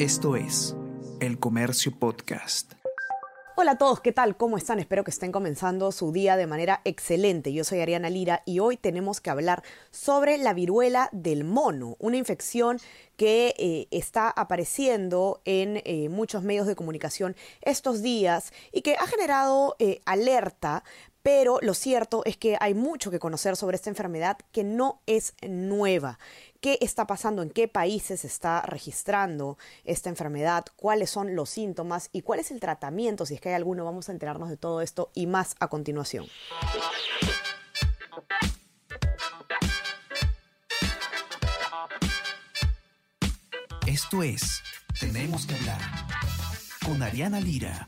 Esto es El Comercio Podcast. Hola a todos, ¿qué tal? ¿Cómo están? Espero que estén comenzando su día de manera excelente. Yo soy Ariana Lira y hoy tenemos que hablar sobre la viruela del mono, una infección que eh, está apareciendo en eh, muchos medios de comunicación estos días y que ha generado eh, alerta pero lo cierto es que hay mucho que conocer sobre esta enfermedad que no es nueva. ¿Qué está pasando? ¿En qué países se está registrando esta enfermedad? ¿Cuáles son los síntomas? ¿Y cuál es el tratamiento? Si es que hay alguno, vamos a enterarnos de todo esto y más a continuación. Esto es Tenemos que hablar con Ariana Lira.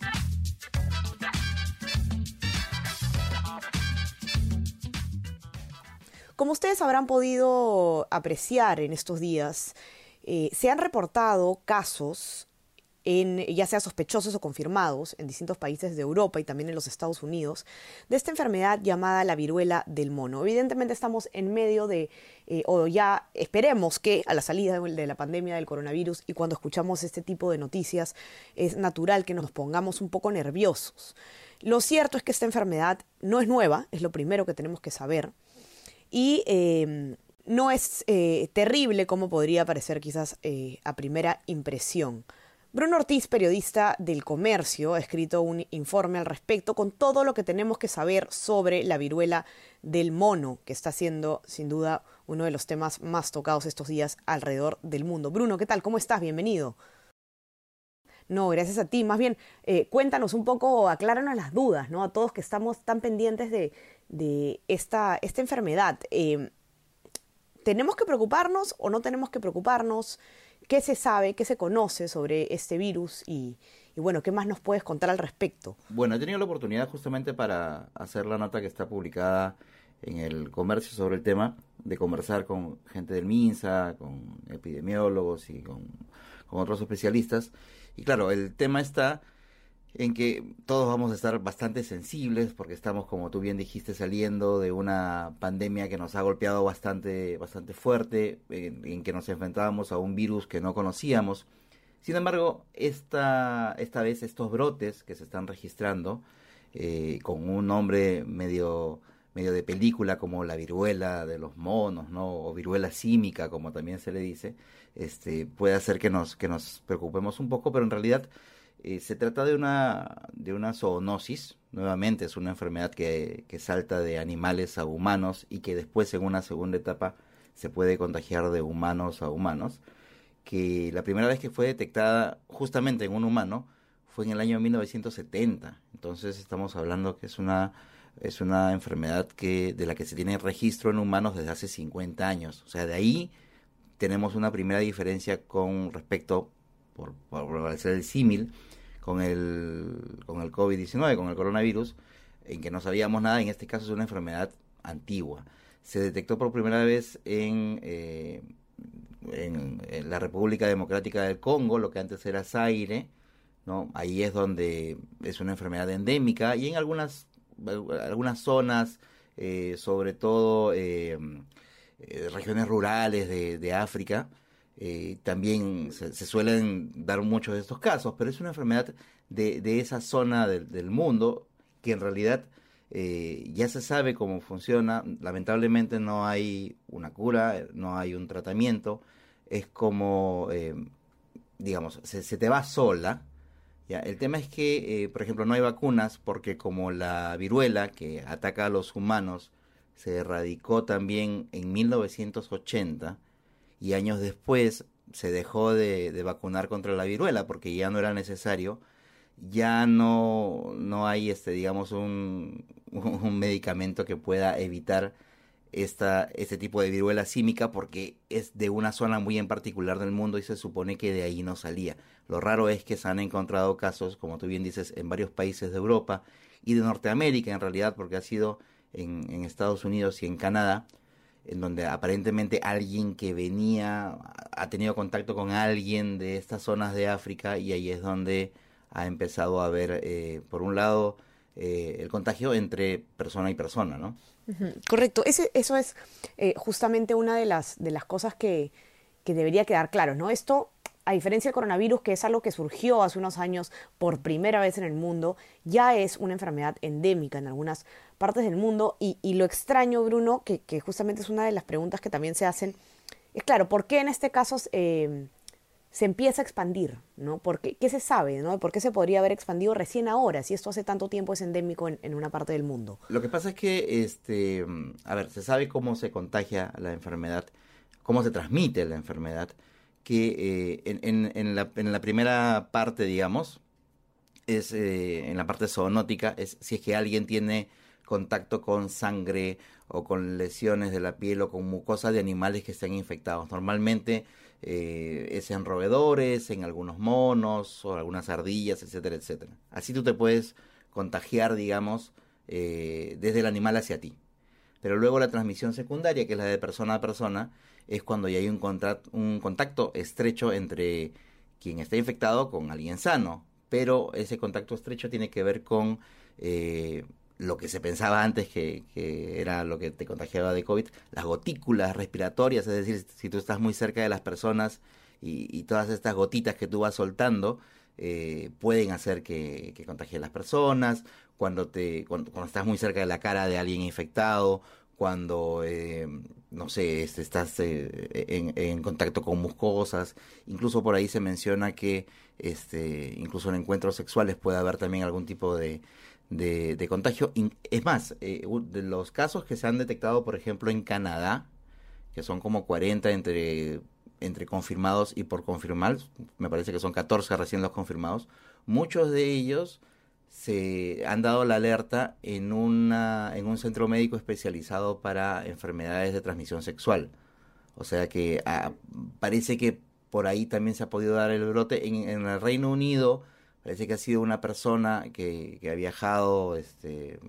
Como ustedes habrán podido apreciar en estos días, eh, se han reportado casos ya sea sospechosos o confirmados en distintos países de Europa y también en los Estados Unidos, de esta enfermedad llamada la viruela del mono. Evidentemente estamos en medio de, eh, o ya esperemos que a la salida de la pandemia del coronavirus y cuando escuchamos este tipo de noticias es natural que nos pongamos un poco nerviosos. Lo cierto es que esta enfermedad no es nueva, es lo primero que tenemos que saber y em, no es eh, terrible como podría parecer quizás eh, a primera impresión. Bruno Ortiz, periodista del comercio, ha escrito un informe al respecto con todo lo que tenemos que saber sobre la viruela del mono, que está siendo sin duda uno de los temas más tocados estos días alrededor del mundo. Bruno, ¿qué tal? ¿Cómo estás? Bienvenido. No, gracias a ti. Más bien, eh, cuéntanos un poco, acláranos las dudas, ¿no? A todos que estamos tan pendientes de, de esta, esta enfermedad. Eh, ¿Tenemos que preocuparnos o no tenemos que preocuparnos? ¿Qué se sabe, qué se conoce sobre este virus? Y, bueno, ¿qué más nos puedes contar al respecto? Bueno, he tenido la oportunidad justamente para hacer la nota que está publicada en el comercio sobre el tema, de conversar con gente del MINSA, con epidemiólogos y con otros especialistas. Y claro, el tema está en que todos vamos a estar bastante sensibles porque estamos, como tú bien dijiste, saliendo de una pandemia que nos ha golpeado bastante, bastante fuerte, en, que nos enfrentábamos a un virus que no conocíamos. Sin embargo, esta, esta vez estos brotes que se están registrando, eh, con un nombre medio, medio de película como la viruela de los monos, ¿no? o viruela símica, como también se le dice, este, puede hacer que nos, que nos preocupemos un poco, pero en realidad eh, se trata de una, de una zoonosis, nuevamente es una enfermedad que, que, salta de animales a humanos y que después en una segunda etapa se puede contagiar de humanos a humanos, que la primera vez que fue detectada justamente en un humano fue en el año 1970, entonces estamos hablando que es una, es una enfermedad que, de la que se tiene registro en humanos desde hace 50 años, o sea, de ahí tenemos una primera diferencia con respecto, por, por hacer el símil, con el, con el COVID-19, con el coronavirus, en que no sabíamos nada, en este caso es una enfermedad antigua. Se detectó por primera vez en, eh, en, la República Democrática del Congo, lo que antes era Zaire, ¿no? Ahí es donde es una enfermedad endémica y en algunas, algunas zonas, eh, sobre todo eh, regiones rurales de, de África, eh, también se, suelen dar muchos de estos casos, pero es una enfermedad de, de esa zona del, mundo que en realidad eh, ya se sabe cómo funciona. Lamentablemente no hay una cura, no hay un tratamiento. Es como, eh, digamos, se, se, te va sola. ¿ya? El tema es que, por ejemplo, no hay vacunas porque como la viruela que ataca a los humanos se erradicó también en 1980, y años después se dejó de, vacunar contra la viruela porque ya no era necesario, ya no, no hay este, digamos, un, un medicamento que pueda evitar esta, este tipo de viruela símica porque es de una zona muy en particular del mundo y se supone que de ahí no salía. Lo raro es que se han encontrado casos, como tú bien dices, en varios países de Europa y de Norteamérica en realidad, porque ha sido en, en Estados Unidos y en Canadá, en donde aparentemente alguien que venía ha tenido contacto con alguien de estas zonas de África y ahí es donde ha empezado a haber, eh, por un lado, eh, el contagio entre persona y persona, ¿no? Correcto, Ese, eso es eh, justamente una de las, de las cosas que, que debería quedar claro, ¿no? Esto a diferencia del coronavirus, que es algo que surgió hace unos años por primera vez en el mundo, ya es una enfermedad endémica en algunas partes del mundo. Y, lo extraño, Bruno, que, justamente es una de las preguntas que también se hacen, es claro, ¿por qué en este caso eh, se empieza a expandir? ¿no? ¿Por qué, se sabe? ¿no? ¿Por qué se podría haber expandido recién ahora, si esto hace tanto tiempo es endémico en, en una parte del mundo? Lo que pasa es que, este, a ver, se sabe cómo se contagia la enfermedad, cómo se transmite la enfermedad que eh, en, la, primera parte, digamos, es eh, en la parte zoonótica, es si es que alguien tiene contacto con sangre o con lesiones de la piel o con mucosa de animales que estén infectados. Normalmente eh, es en roedores, en algunos monos o algunas ardillas, etcétera, etcétera. Así tú te puedes contagiar, digamos, desde el animal hacia ti. Pero luego la transmisión secundaria, que es la de persona a persona, es cuando ya hay un, un contacto estrecho entre quien está infectado con alguien sano. Pero ese contacto estrecho tiene que ver con eh, lo que se pensaba antes que, era lo que te contagiaba de COVID, las gotículas respiratorias, es decir, si tú estás muy cerca de las personas y, todas estas gotitas que tú vas soltando, eh, pueden hacer que, que a las personas, cuando, te, cuando, estás muy cerca de la cara de alguien infectado, cuando, eh, no sé, este, estás eh, en, contacto con muscosas. Incluso por ahí se menciona que este, incluso en encuentros sexuales puede haber también algún tipo de, de, contagio. Es más, eh, de los casos que se han detectado, por ejemplo, en Canadá, que son como 40 entre, entre confirmados y por confirmar, me parece que son 14 recién los confirmados, muchos de ellos se han dado la alerta en, una, en un centro médico especializado para enfermedades de transmisión sexual. O sea que ah, parece que por ahí también se ha podido dar el brote. En, el Reino Unido parece que ha sido una persona que, que ha viajado este,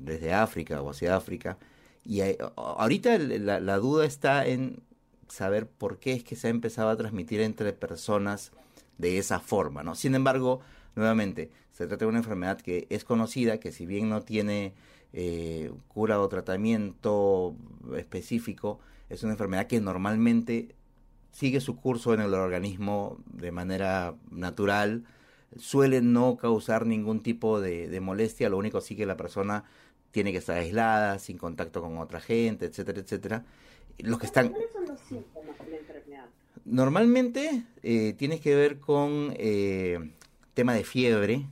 desde África o hacia África. Y ahorita la, la duda está en saber por qué es que se ha empezado a transmitir entre personas de esa forma, ¿no? Sin embargo, nuevamente, se trata de una enfermedad que es conocida, que si bien no tiene eh, cura o tratamiento específico, es una enfermedad que normalmente sigue su curso en el organismo de manera natural, suele no causar ningún tipo de, molestia, lo único sí que la persona tiene que estar aislada, sin contacto con otra gente, etcétera, etcétera. Los que están... ¿Cuáles son los síntomas de la enfermedad? Normalmente eh, tiene que ver con eh, tema de fiebre,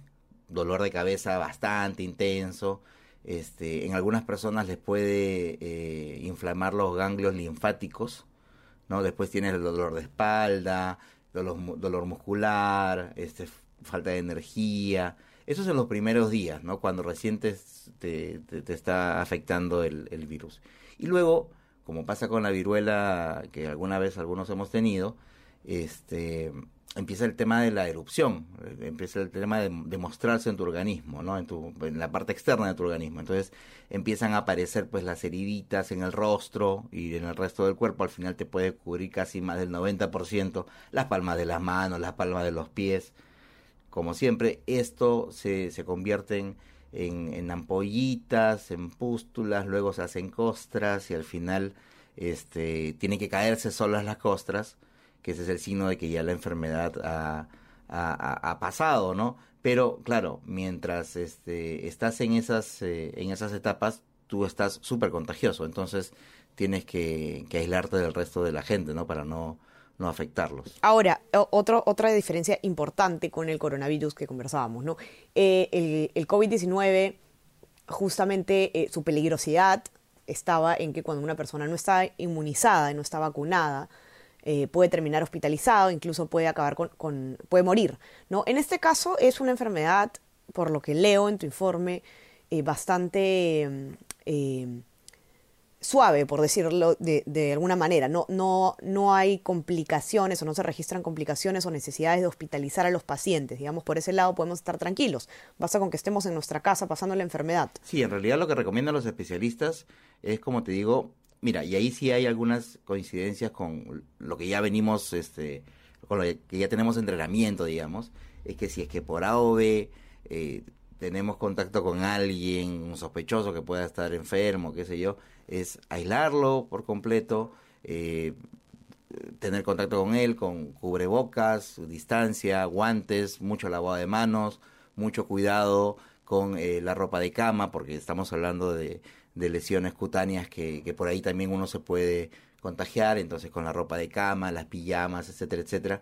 dolor de cabeza bastante intenso. Este, en algunas personas les puede eh, inflamar los ganglios linfáticos, ¿no? Después tienes el dolor de espalda, dolor, dolor muscular, este, falta de energía. Eso es en los primeros días, ¿no? Cuando recién te, te, está afectando el, el, virus. Y luego, como pasa con la viruela que alguna vez algunos hemos tenido, este, empieza el tema de la erupción, eh, empieza el tema de, mostrarse en tu organismo, ¿no? En, tu, en la parte externa de tu organismo. Entonces empiezan a aparecer pues las heriditas en el rostro y en el resto del cuerpo. Al final te puede cubrir casi más del 90%, las palmas de las manos, las palmas de los pies. Como siempre, esto se, se convierte en, en, ampollitas, en pústulas, luego se hacen costras y al final este, tienen que caerse solas las costras que ese es el signo de que ya la enfermedad ha, pasado, ¿no? Pero claro, mientras este, estás en esas, eh, en esas etapas, tú estás súper contagioso, entonces tienes que, aislarte del resto de la gente, ¿no? Para no, no afectarlos. Ahora, otro, otra diferencia importante con el coronavirus que conversábamos, ¿no? Eh, el, el COVID-19, justamente eh, su peligrosidad estaba en que cuando una persona no está inmunizada, no está vacunada, eh, puede terminar hospitalizado, incluso puede acabar con, puede morir. ¿no? En este caso es una enfermedad, por lo que leo en tu informe, eh, bastante mm, eh, suave, por decirlo de, alguna manera. No, no, no hay complicaciones o no se registran complicaciones o necesidades de hospitalizar a los pacientes. Digamos, por ese lado podemos estar tranquilos. Basta con que estemos en nuestra casa pasando la enfermedad. Sí, en realidad lo que recomiendan los especialistas es, como te digo, Mira, y ahí sí hay algunas coincidencias con lo que ya venimos, este, con lo que ya tenemos entrenamiento, digamos, es que si es que por A o B eh, tenemos contacto con alguien, un sospechoso que pueda estar enfermo, qué sé yo, es aislarlo por completo, eh, tener contacto con él con cubrebocas, distancia, guantes, mucho lavado de manos, mucho cuidado con eh, la ropa de cama, porque estamos hablando de, de lesiones cutáneas que, que, por ahí también uno se puede contagiar, entonces con la ropa de cama, las pijamas, etcétera, etcétera.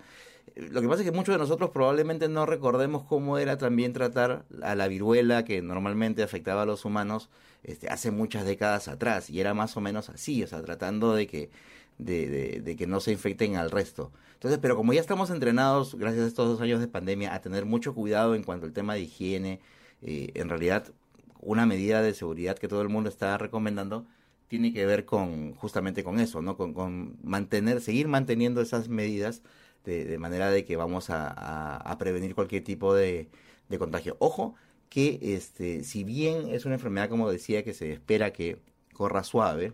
Lo que pasa es que muchos de nosotros probablemente no recordemos cómo era también tratar a la viruela que normalmente afectaba a los humanos este, hace muchas décadas atrás, y era más o menos así, o sea, tratando de que de, de, que no se infecten al resto. Entonces, pero como ya estamos entrenados, gracias a estos dos años de pandemia, a tener mucho cuidado en cuanto al tema de higiene, eh, en realidad una medida de seguridad que todo el mundo está recomendando tiene que ver con justamente con eso, ¿no? Con, mantener, seguir manteniendo esas medidas de, manera de que vamos a, a, prevenir cualquier tipo de, de, contagio. Ojo que este, si bien es una enfermedad, como decía, que se espera que corra suave,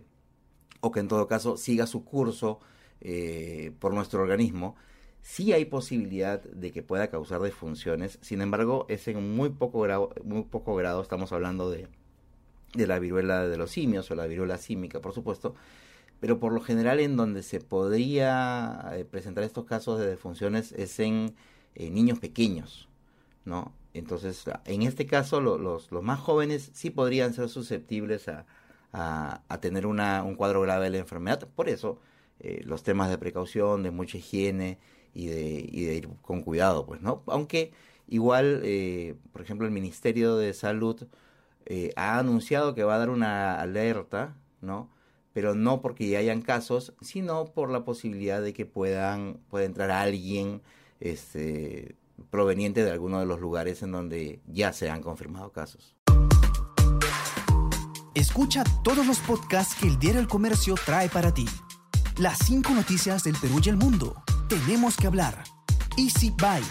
o que en todo caso siga su curso eh, por nuestro organismo, sí hay posibilidad de que pueda causar disfunciones. Sin embargo, es en muy poco grado, muy poco grado estamos hablando de, de la viruela de los simios o la viruela símica, por supuesto, pero por lo general en donde se podría eh, presentar estos casos de disfunciones es en niños pequeños, ¿no? Entonces, en este caso, los, los más jóvenes sí podrían ser susceptibles a, a, tener una, un cuadro grave de la enfermedad. Por eso, eh, los temas de precaución, de mucha higiene y de, ir con cuidado, pues, ¿no? Aunque igual, eh, por ejemplo, el Ministerio de Salud eh, ha anunciado que va a dar una alerta, ¿no? Pero no porque ya hayan casos, sino por la posibilidad de que puedan, pueda entrar alguien, este, proveniente de alguno de los lugares en donde ya se han confirmado casos. Escucha todos los podcasts que el Diario El Comercio trae para ti. Las cinco noticias del Perú y el mundo. Tenemos que hablar. Easy Byte.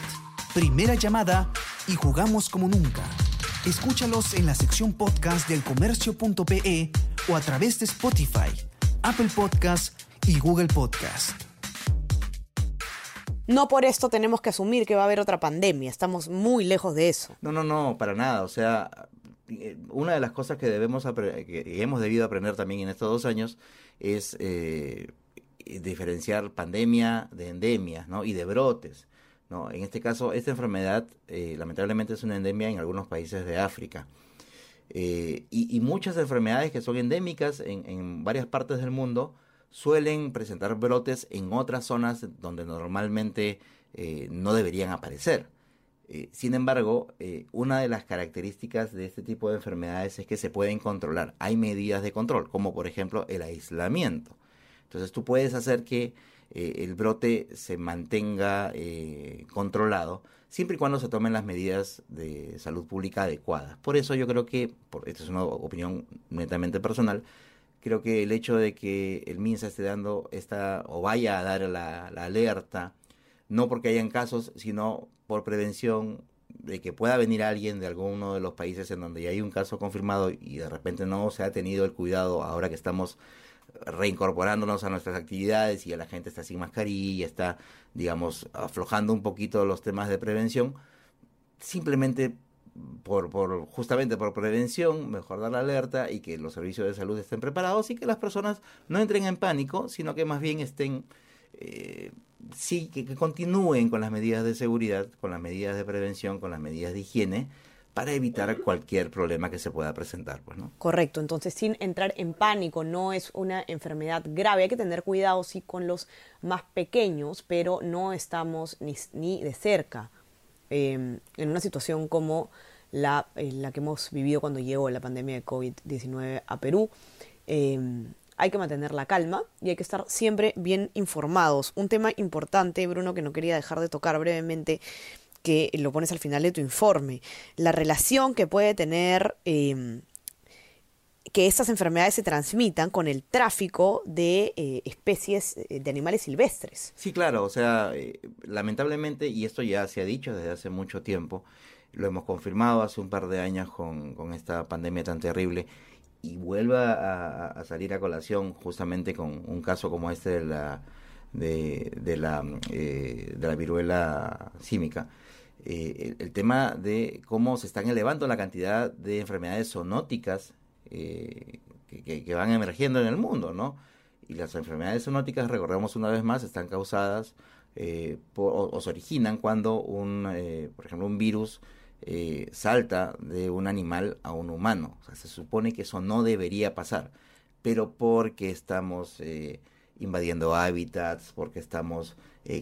Primera llamada y jugamos como nunca. Escúchalos en la sección podcast del comercio.pe o a través de Spotify, Apple Podcast y Google Podcast. No por esto tenemos que asumir que va a haber otra pandemia. Estamos muy lejos de eso. No, no, no, para nada. O sea, eh, una de las cosas que debemos que hemos debido aprender también en estos dos años es eh, diferenciar pandemia de endemia ¿no? y de brotes. ¿no? En este caso, esta enfermedad eh, lamentablemente es una endemia en algunos países de África. y, muchas enfermedades que son endémicas en, varias partes del mundo suelen presentar brotes en otras zonas donde normalmente no deberían aparecer. Eh, sin embargo, eh, una de las características de este tipo de enfermedades es que se pueden controlar. Hay medidas de control, como por ejemplo el aislamiento. Entonces tú puedes hacer que eh, el brote se mantenga controlado siempre y cuando se tomen las medidas de salud pública adecuadas. Por eso yo creo que, por, esta es una opinión netamente personal, creo que el hecho de que el MINSA esté dando esta o vaya a dar la, la alerta, no porque hayan casos, sino por prevención de que pueda venir alguien de alguno de los países en donde ya hay un caso confirmado y de repente no se ha tenido el cuidado ahora que estamos reincorporándonos a nuestras actividades y a la gente está sin mascarilla, está, digamos, aflojando un poquito los temas de prevención, simplemente por, por justamente por prevención, mejor dar la alerta y que los servicios de salud estén preparados y que las personas no entren en pánico, sino que más bien estén eh, sí, que, continúen con las medidas de seguridad, con las medidas de prevención, con las medidas de higiene, para evitar cualquier problema que se pueda presentar. Pues, ¿no? Correcto, entonces sin entrar en pánico, no es una enfermedad grave, hay que tener cuidado sí con los más pequeños, pero no estamos ni, de cerca em, en una situación como la, que hemos vivido cuando llegó la pandemia de COVID-19 a Perú. Eh, hay que mantener la calma y hay que estar siempre bien informados. Un tema importante, Bruno, que no quería dejar de tocar brevemente, que lo pones al final de tu informe, la relación que puede tener em, que estas enfermedades se transmitan con el tráfico de eh, especies eh, de animales silvestres. Sí, claro, o sea, eh, lamentablemente, y esto ya se ha dicho desde hace mucho tiempo, lo hemos confirmado hace un par de años con, con esta pandemia tan terrible, y vuelva a, salir a colación justamente con un caso como este de la de, la eh, de la viruela símica. Eh, el, tema de cómo se están elevando la cantidad de enfermedades zoonóticas eh, que, van emergiendo en el mundo no y las enfermedades zoonóticas, recordemos una vez más, están causadas eh, o, se originan cuando un, eh, por ejemplo, un virus eh, salta de un animal a un humano. Se supone que eso no debería pasar, pero porque estamos invadiendo hábitats, porque estamos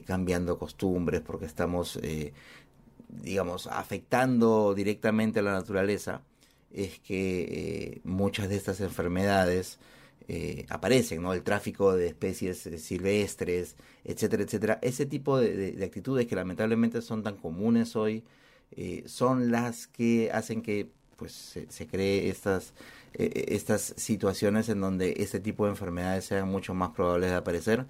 cambiando costumbres, porque estamos, digamos, afectando directamente a la naturaleza, es que muchas de estas enfermedades eh, aparecen, ¿no? El tráfico de especies eh, silvestres, etcétera, etcétera. Ese tipo de, actitudes que lamentablemente son tan comunes hoy, eh, son las que hacen que pues se, cree estas, estas situaciones en donde este tipo de enfermedades sean mucho más probables de aparecer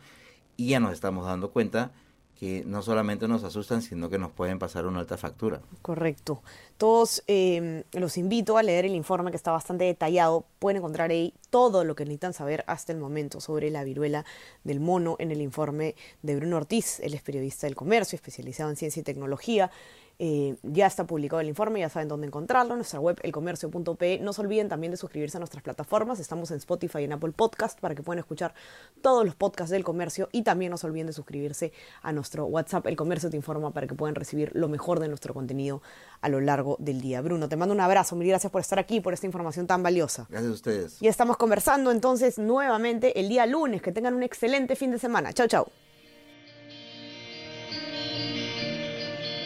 y ya nos estamos dando cuenta que no solamente nos asustan, sino que nos pueden pasar una alta factura. Correcto. Todos eh, los invito a leer el informe que está bastante detallado. Pueden encontrar ahí todo lo que necesitan saber hasta el momento sobre la viruela del mono en el informe de Bruno Ortiz. Él es periodista del comercio, especializado en ciencia y tecnología. Eh, ya está publicado el informe, ya saben dónde encontrarlo, en nuestra web elcomercio.pe. No se olviden también de suscribirse a nuestras plataformas, estamos en Spotify y en Apple Podcast para que puedan escuchar todos los podcasts del comercio y también no se olviden de suscribirse a nuestro WhatsApp, El Comercio te informa, para que puedan recibir lo mejor de nuestro contenido a lo largo del día. Bruno, te mando un abrazo, mil gracias por estar aquí, por esta información tan valiosa. Gracias a ustedes. Y estamos conversando entonces nuevamente el día lunes, que tengan un excelente fin de semana. Chao, chao.